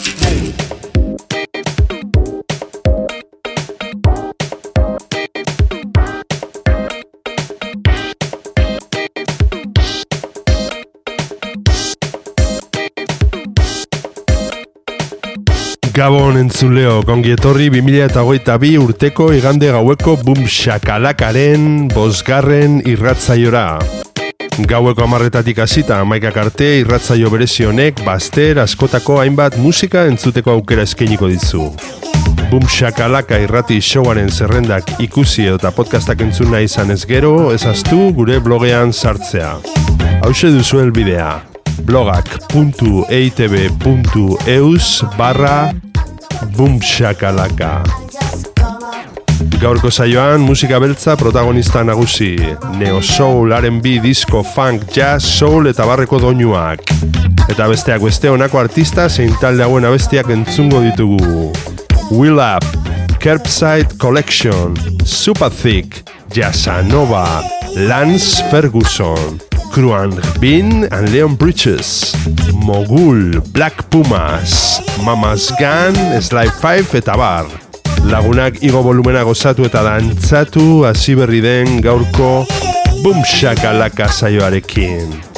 Gabon entzuleo, kongi etorri 2008 urteko igande gaueko bum shakalakaren bosgarren irratzaiora. Gaueko amarretatik hasita amaikak arte irratzaio berezi honek baster askotako hainbat musika entzuteko aukera eskainiko dizu. Bum shakalaka irrati showaren zerrendak ikusi eta podcastak entzuna izan ez gero, ezaztu gure blogean sartzea. Hauxe duzu elbidea blogak.eitb.eus barra bumshakalaka Gaurko saioan musika beltza protagonista nagusi Neo Soul, R&B, disco, funk, jazz, soul eta barreko doinuak. Eta besteak beste honako artista zein talde hauen abestiak entzungo ditugu. Will Up, Curbside Collection, Super Thick, Jazzanova, Lance Ferguson, Kruan Bin and Leon Bridges, Mogul, Black Pumas, Mama's Gun, Sly 5 eta bar. Lagunak igo volumena gozatu eta dantzatu hasi berri den gaurko Boom Shakalaka saioarekin.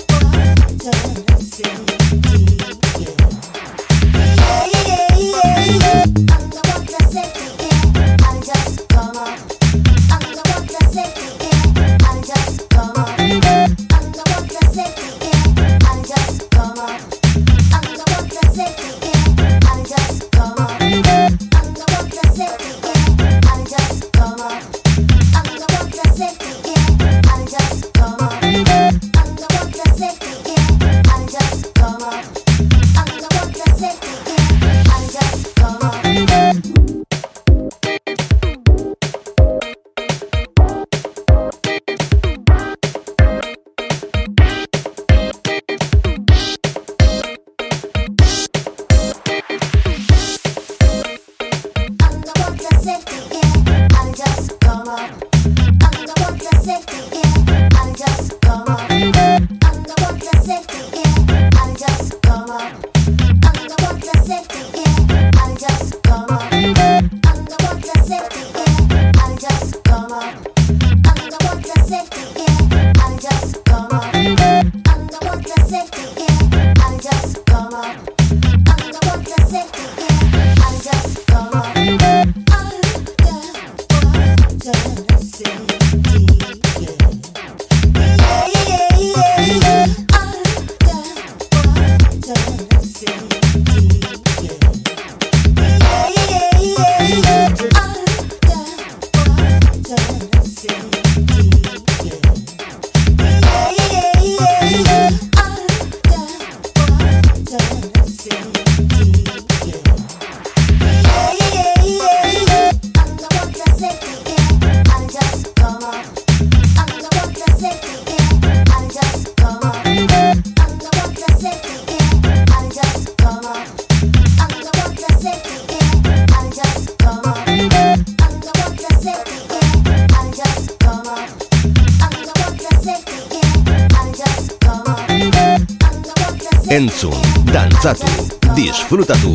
Disfrutatu,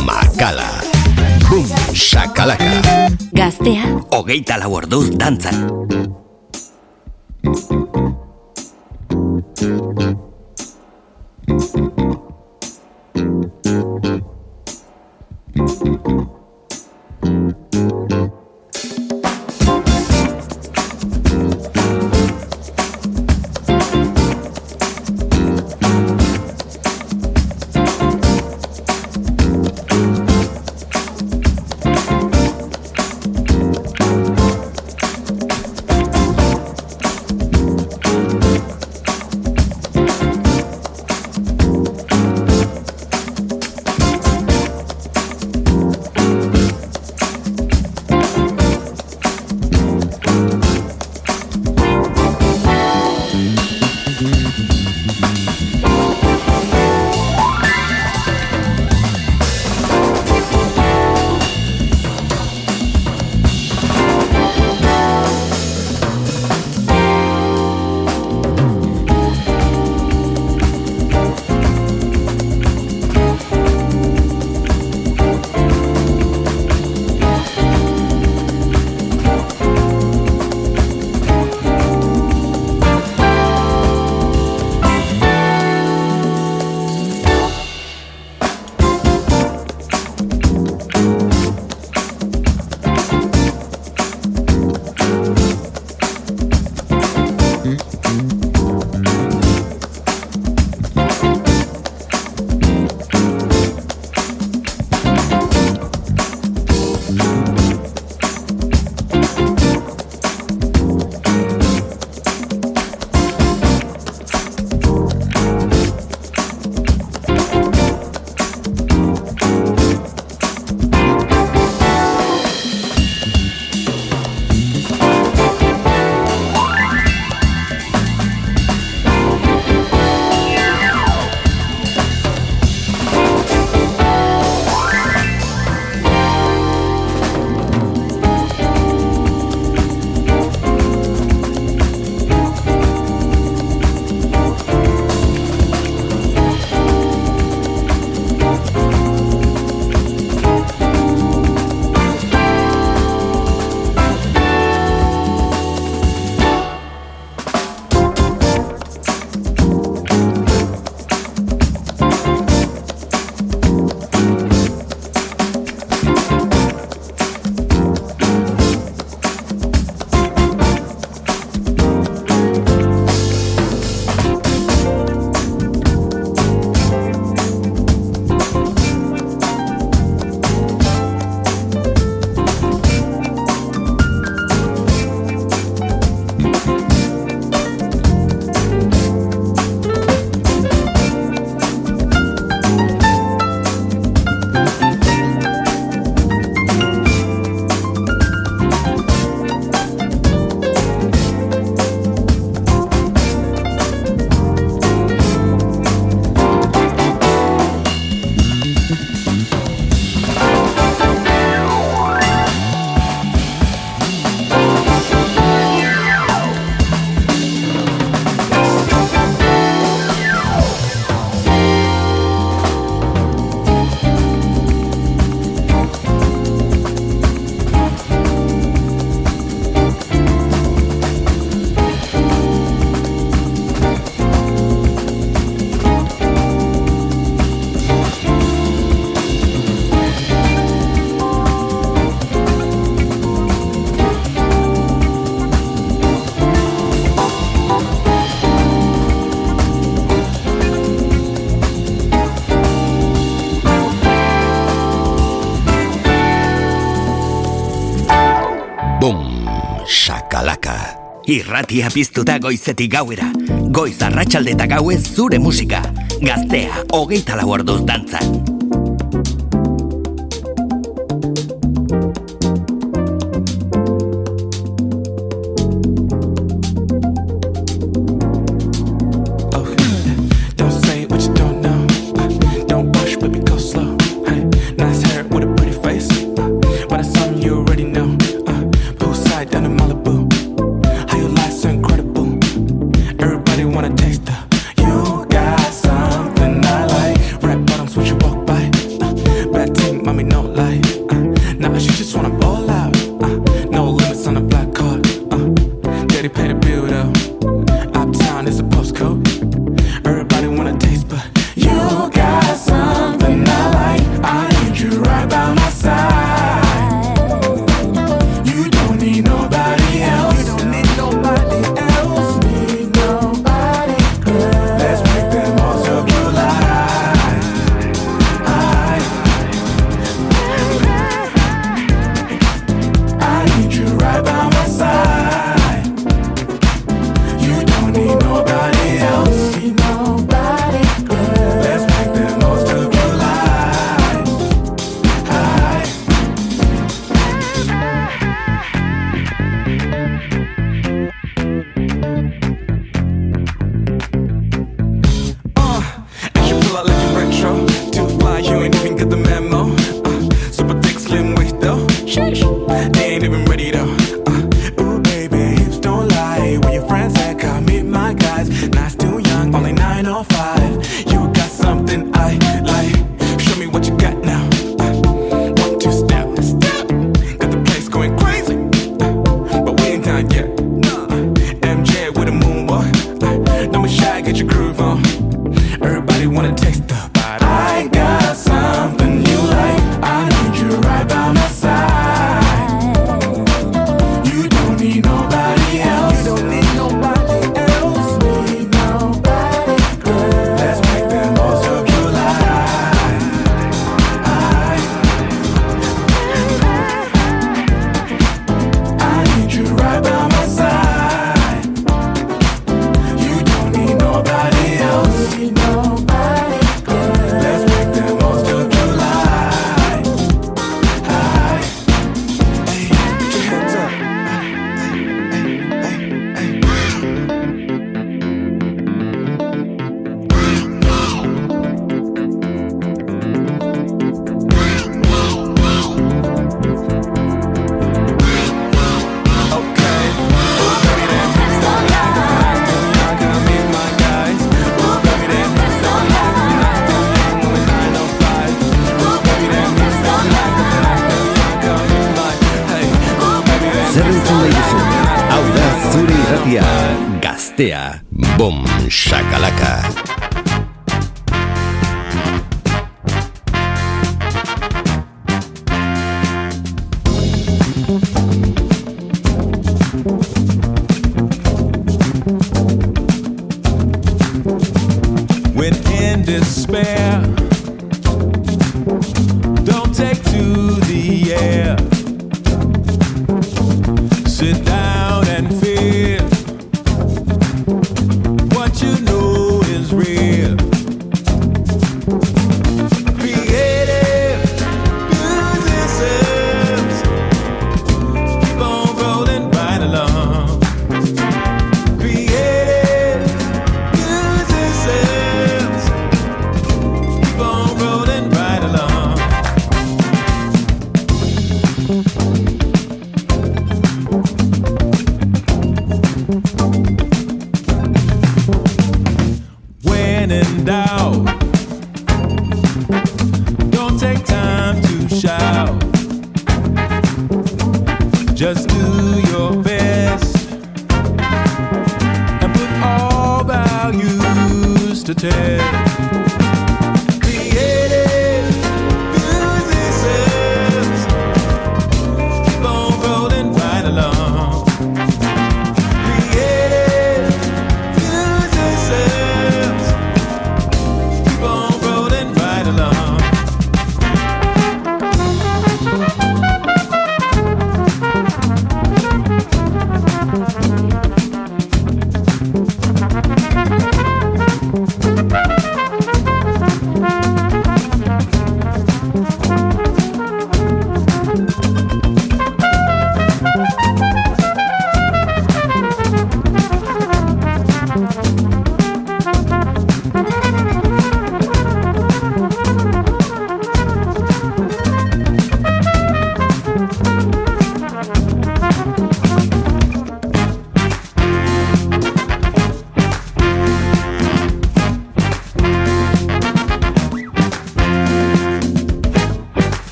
makala. Bum, shakalaka. Gaztea. Hogeita lau orduz dantzan. Irratia piztuta goizetik gauera. Goiz arratsalde eta gauez zure musika. Gaztea, hogeita lau orduz dantzan.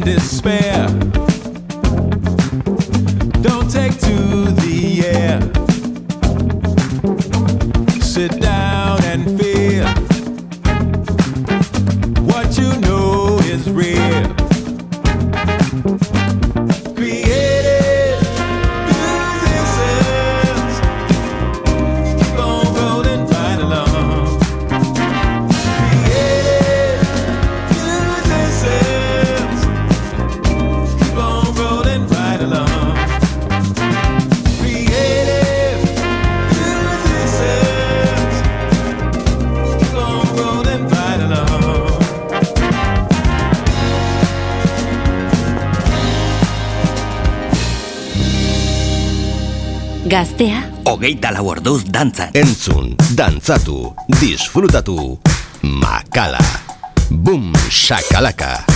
despair. Gaztea? Hogeita lau orduz dantzan Entzun, dantzatu, disfrutatu Makala. Bum, shakalaka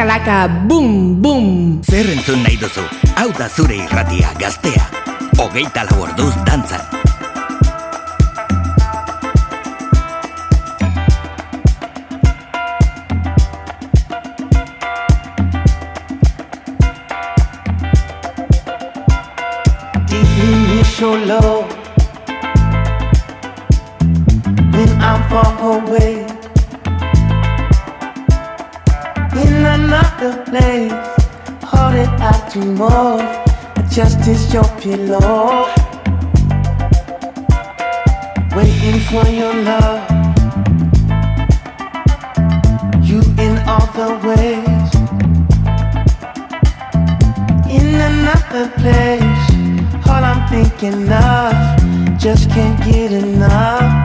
txakalaka, bum, bum! Zer entzun nahi duzu, hau da zure irratia gaztea. Ogeita lau ordu. the place. Hold it, I dream Adjust Justice, your pillow. Waiting for your love. You in all the ways. In another place. All I'm thinking of. Just can't get enough.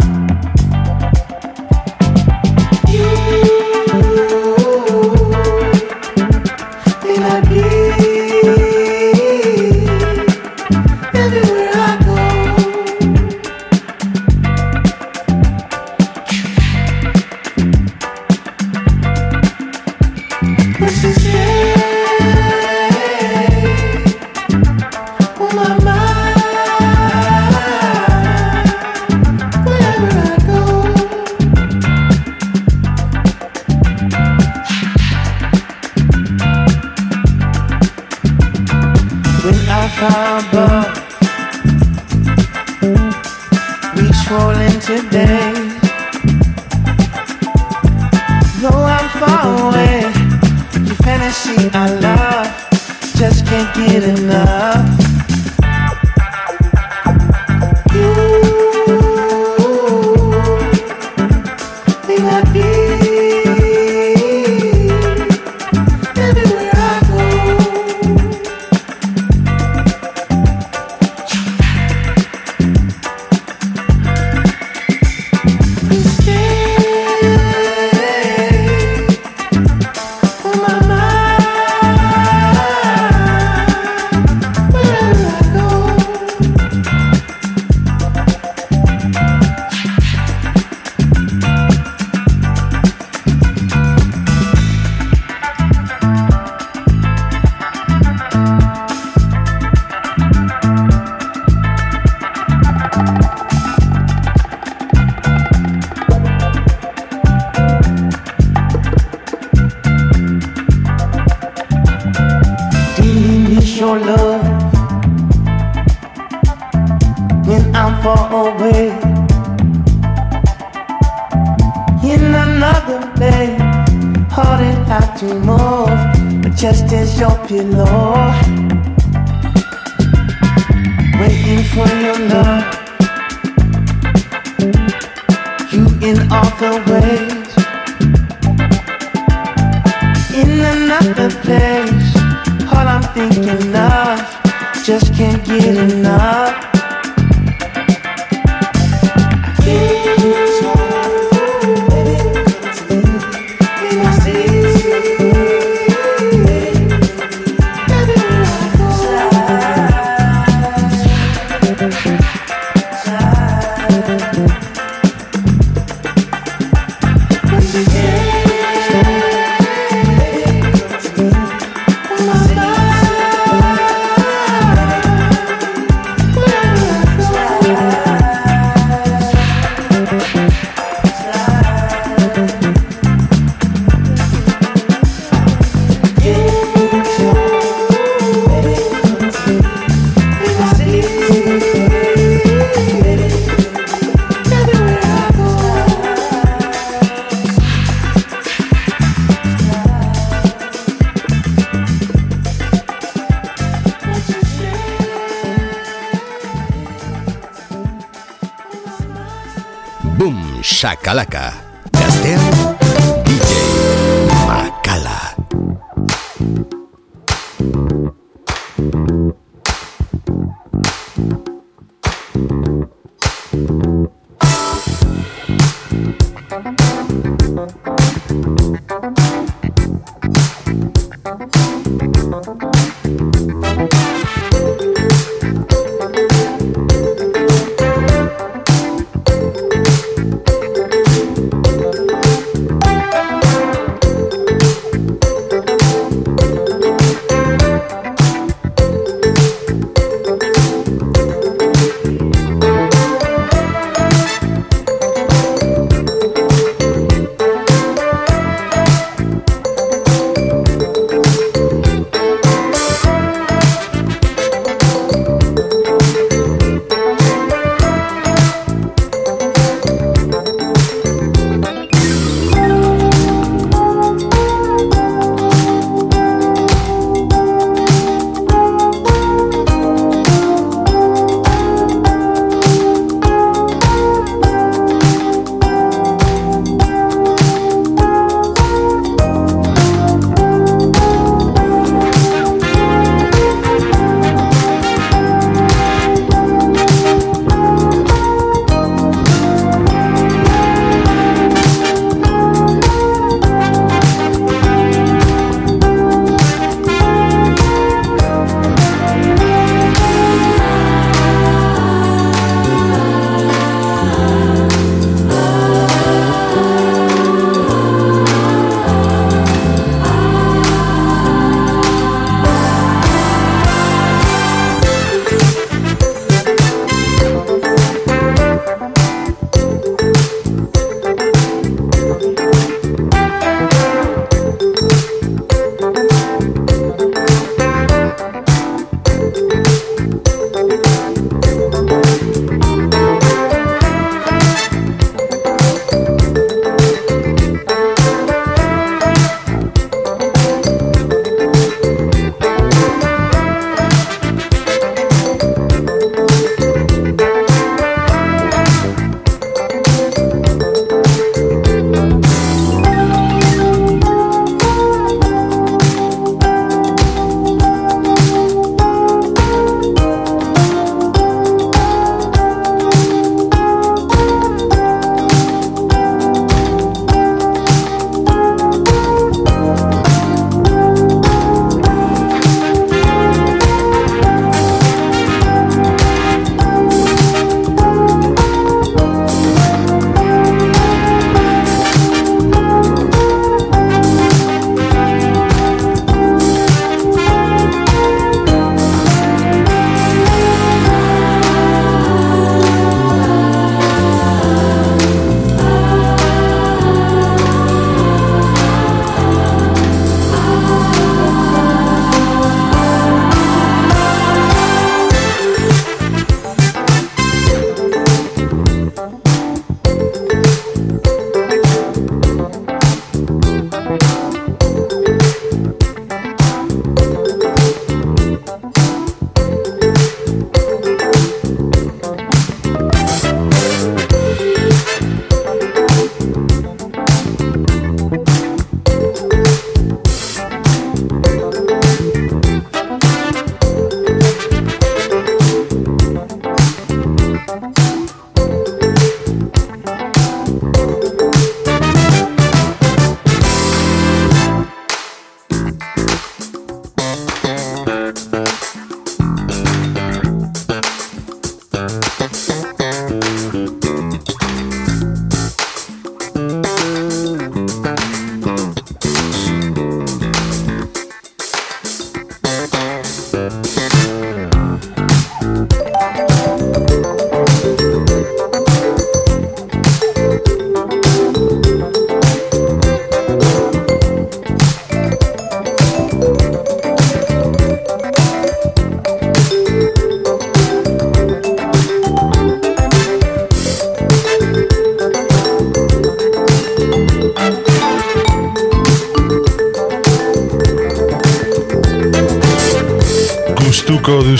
Chacalaca.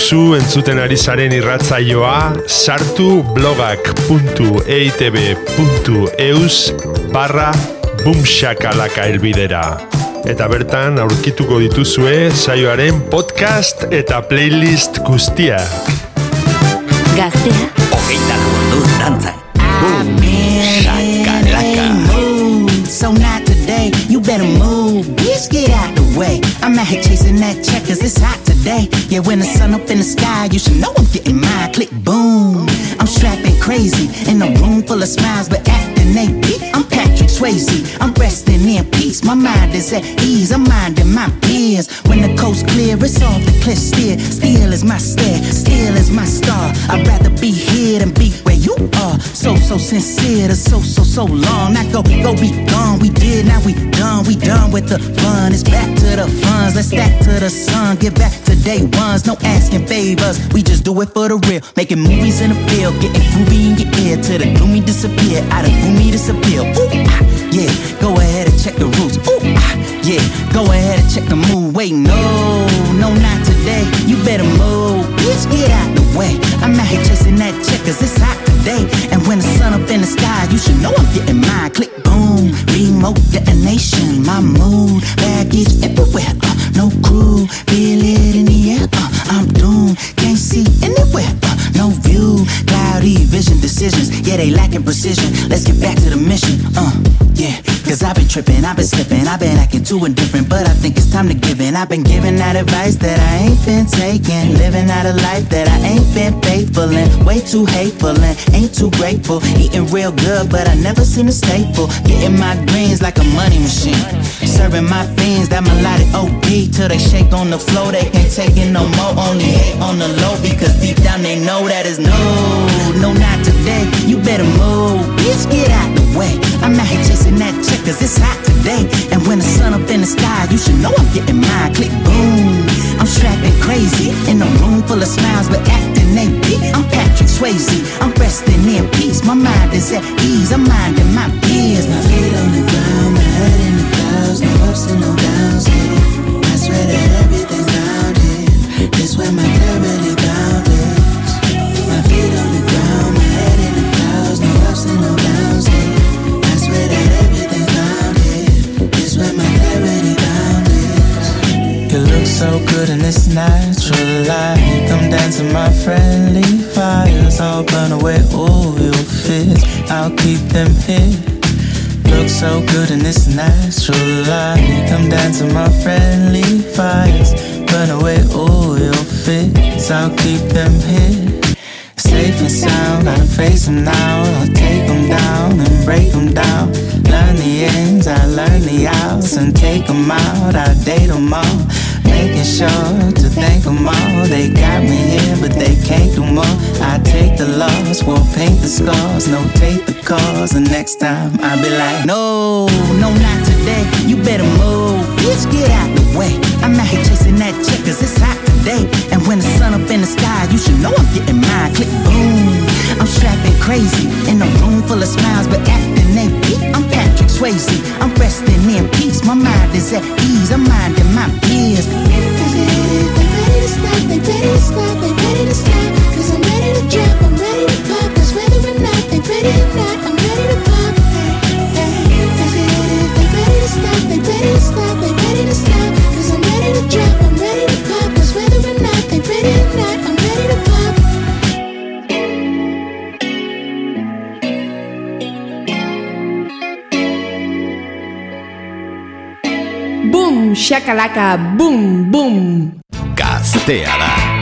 Duzu entzuten ari zaren irratzaioa sartu blogak.eitb.eus barra bumxakalaka elbidera. Eta bertan aurkituko dituzue saioaren podcast eta playlist guztiak. Gaztea, hogeita laborduz dantzan. Boom, shakalaka. So not today, you better move. Bitch, get out the way. I'm out here chasing that check cause it's hot today. Yeah, when the sun up in the sky, you should know I'm getting mine. Click boom. I'm strapping crazy in a room full of smiles, but acting naked. I'm Patrick Swayze. I'm resting in peace. My mind is at ease. I'm minding my peers. When the coast clear, it's off the cliff steer. Still is my stare, still is my star. I'd rather be here than be where you are. So, so sincere to so, so, so long. I go, go be gone. We did, now we done. We done with the fun. It's back to the funds. Let's stack to the sun. Get back to day ones. No asking favors. We just do it for the real. Making movies in the field. Getting groovy in your ear. Till the gloomy disappear. Out of gloomy disappear. Ooh, ah, yeah. Go ahead and check the roots. Ooh, ah, yeah. Go ahead and check the mood. Wait, no, no, not today. You better move. Bitch, get out the way. I'm out here chasing that check cause it's hot today. And when the sun up in the sky, you should know I'm getting mine. Click boom, remote detonation. My mood, baggage everywhere. Uh, no crew, feel it in the air. Uh, I'm doomed, can't see anywhere. Uh, no view, cloudy vision decisions. Yeah, they lacking precision. Let's get back to the mission. Uh, yeah, cause I've been tripping, I've been slipping, I've been acting too indifferent. But I think it's time to give in. I've been giving out advice that I ain't been taking. Living out a life that I ain't been faithful in. Way too hateful and ain't too grateful. Eating real good, but I never seen a staple. Getting my greens like a money machine. Serving my fiends that melodic OD till they shake on the floor. They can't take it no more. Only hate on the low because deep down they know that is no, no, not today. You better move, bitch, get out the way. I'm out here chasing that check cause it's hot today. And when the sun up in the sky, you should know I'm getting mine. Click boom. I'm strapping crazy in a room full of smiles, but acting naked. I'm Patrick Swayze. I'm resting in peace. My mind is at ease. I'm minding my time I'll be like, no, shakalaka, boom, boom. Gaztea da.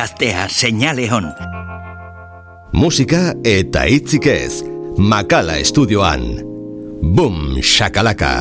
gaztea seinale hon. Musika eta itzik ez, Makala Estudioan. Boom, shakalaka.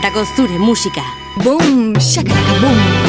Santa Costure Música. Boom, shakalaka boom.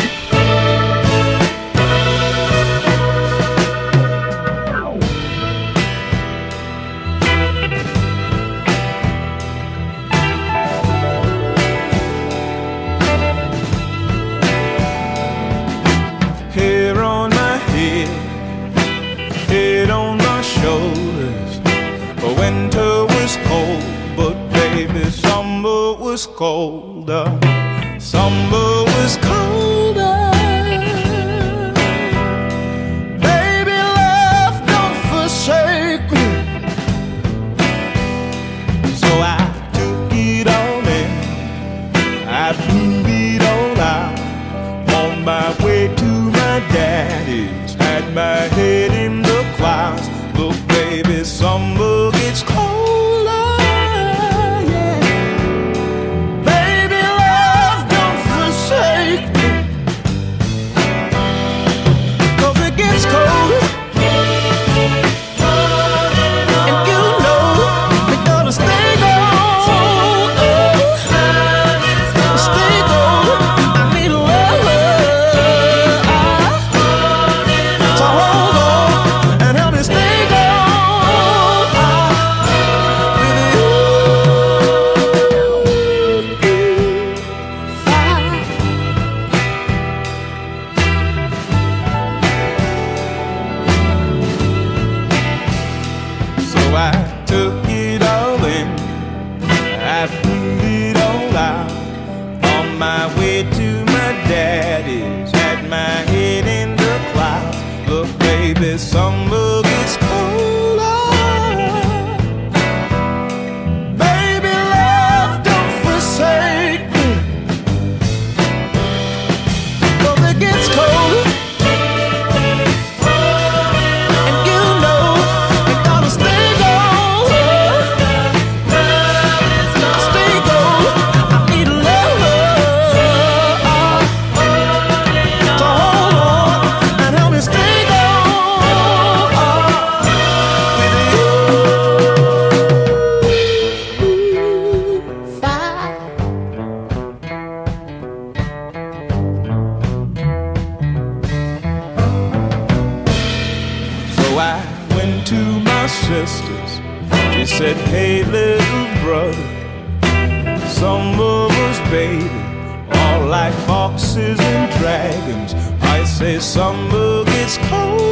Summer gets colder.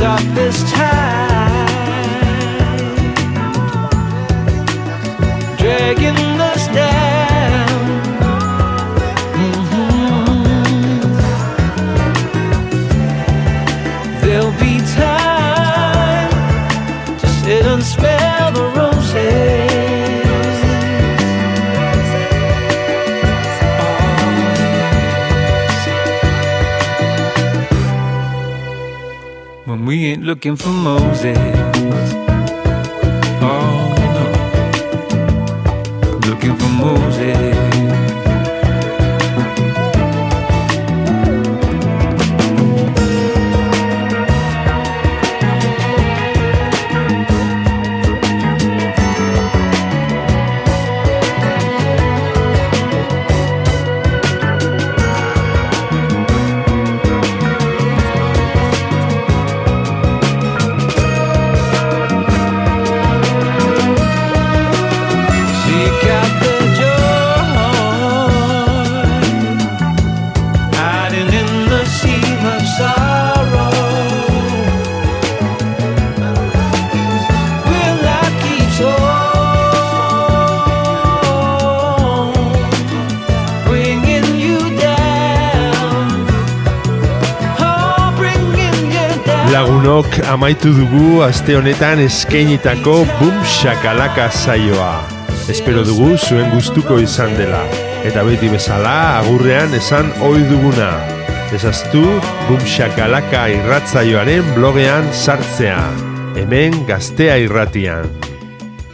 Stop this tide looking for Moses. Oh no. Looking for Moses. Amaitu dugu aste honetan eskeinitako Boom Shakalaka saioa. Espero dugu zuen gustuko izan dela. Eta beti bezala agurrean esan ohi duguna. Ezaztu Boom Shakalaka irratzaioaren blogean sartzea. Hemen gaztea irratian.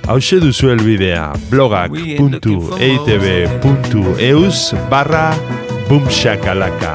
Hauxe duzu elbidea blogak.eitb.eus barra bumshakalaka.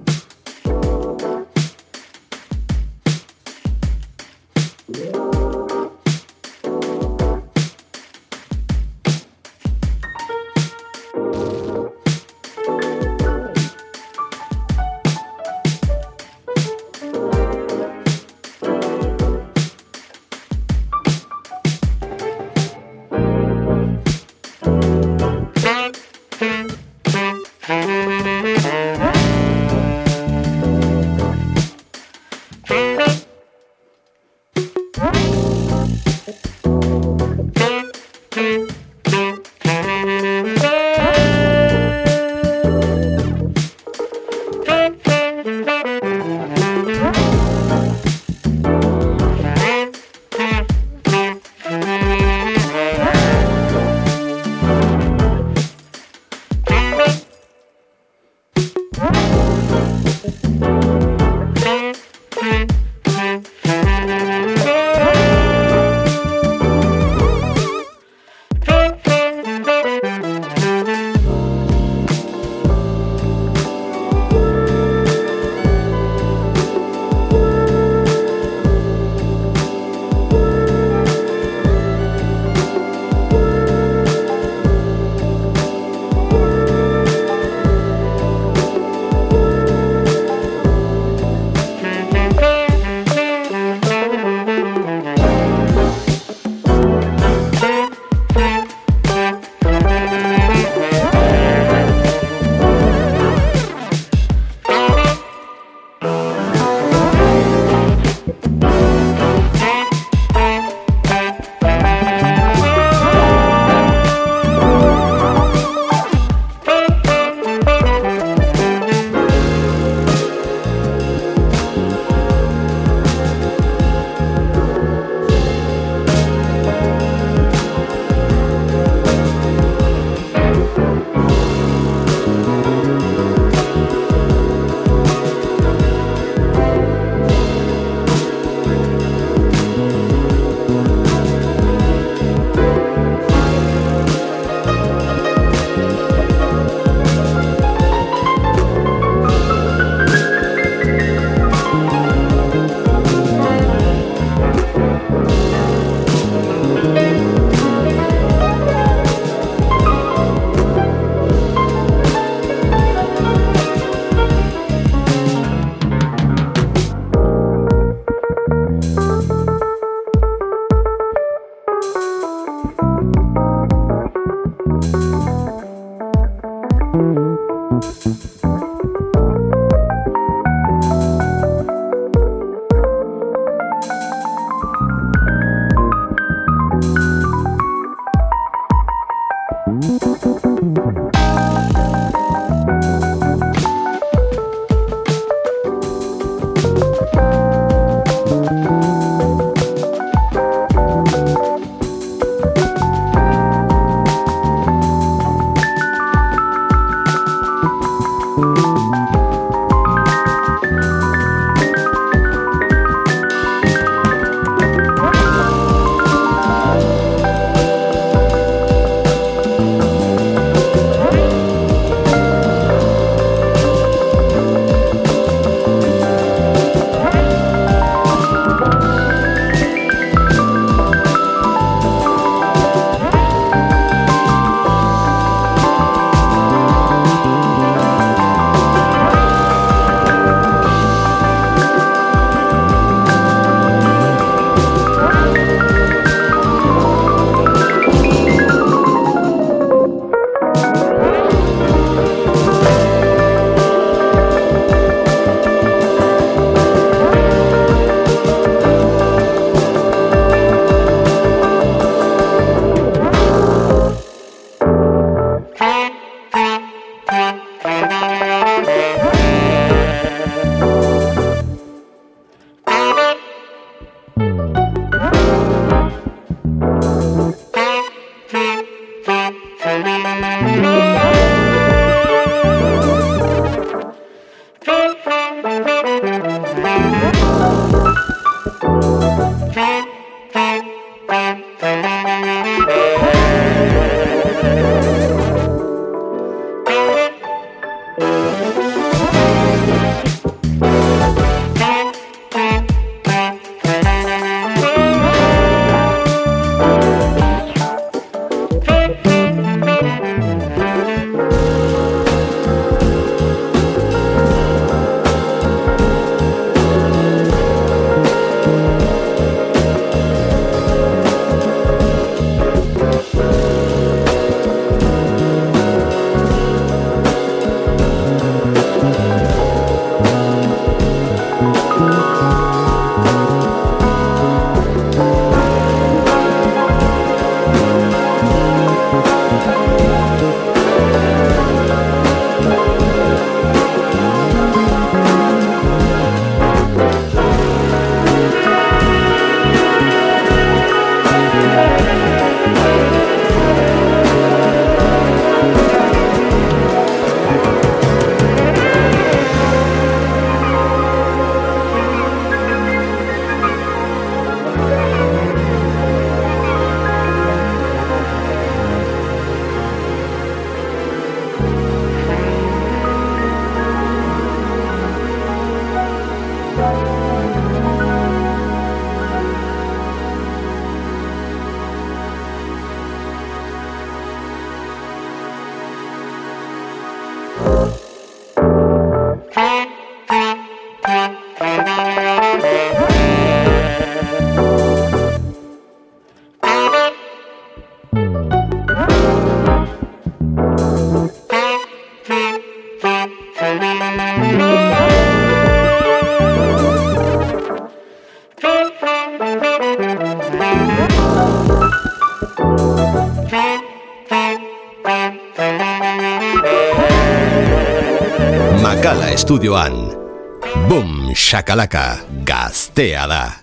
Estudioan. Boom, shakalaka, gaztea da.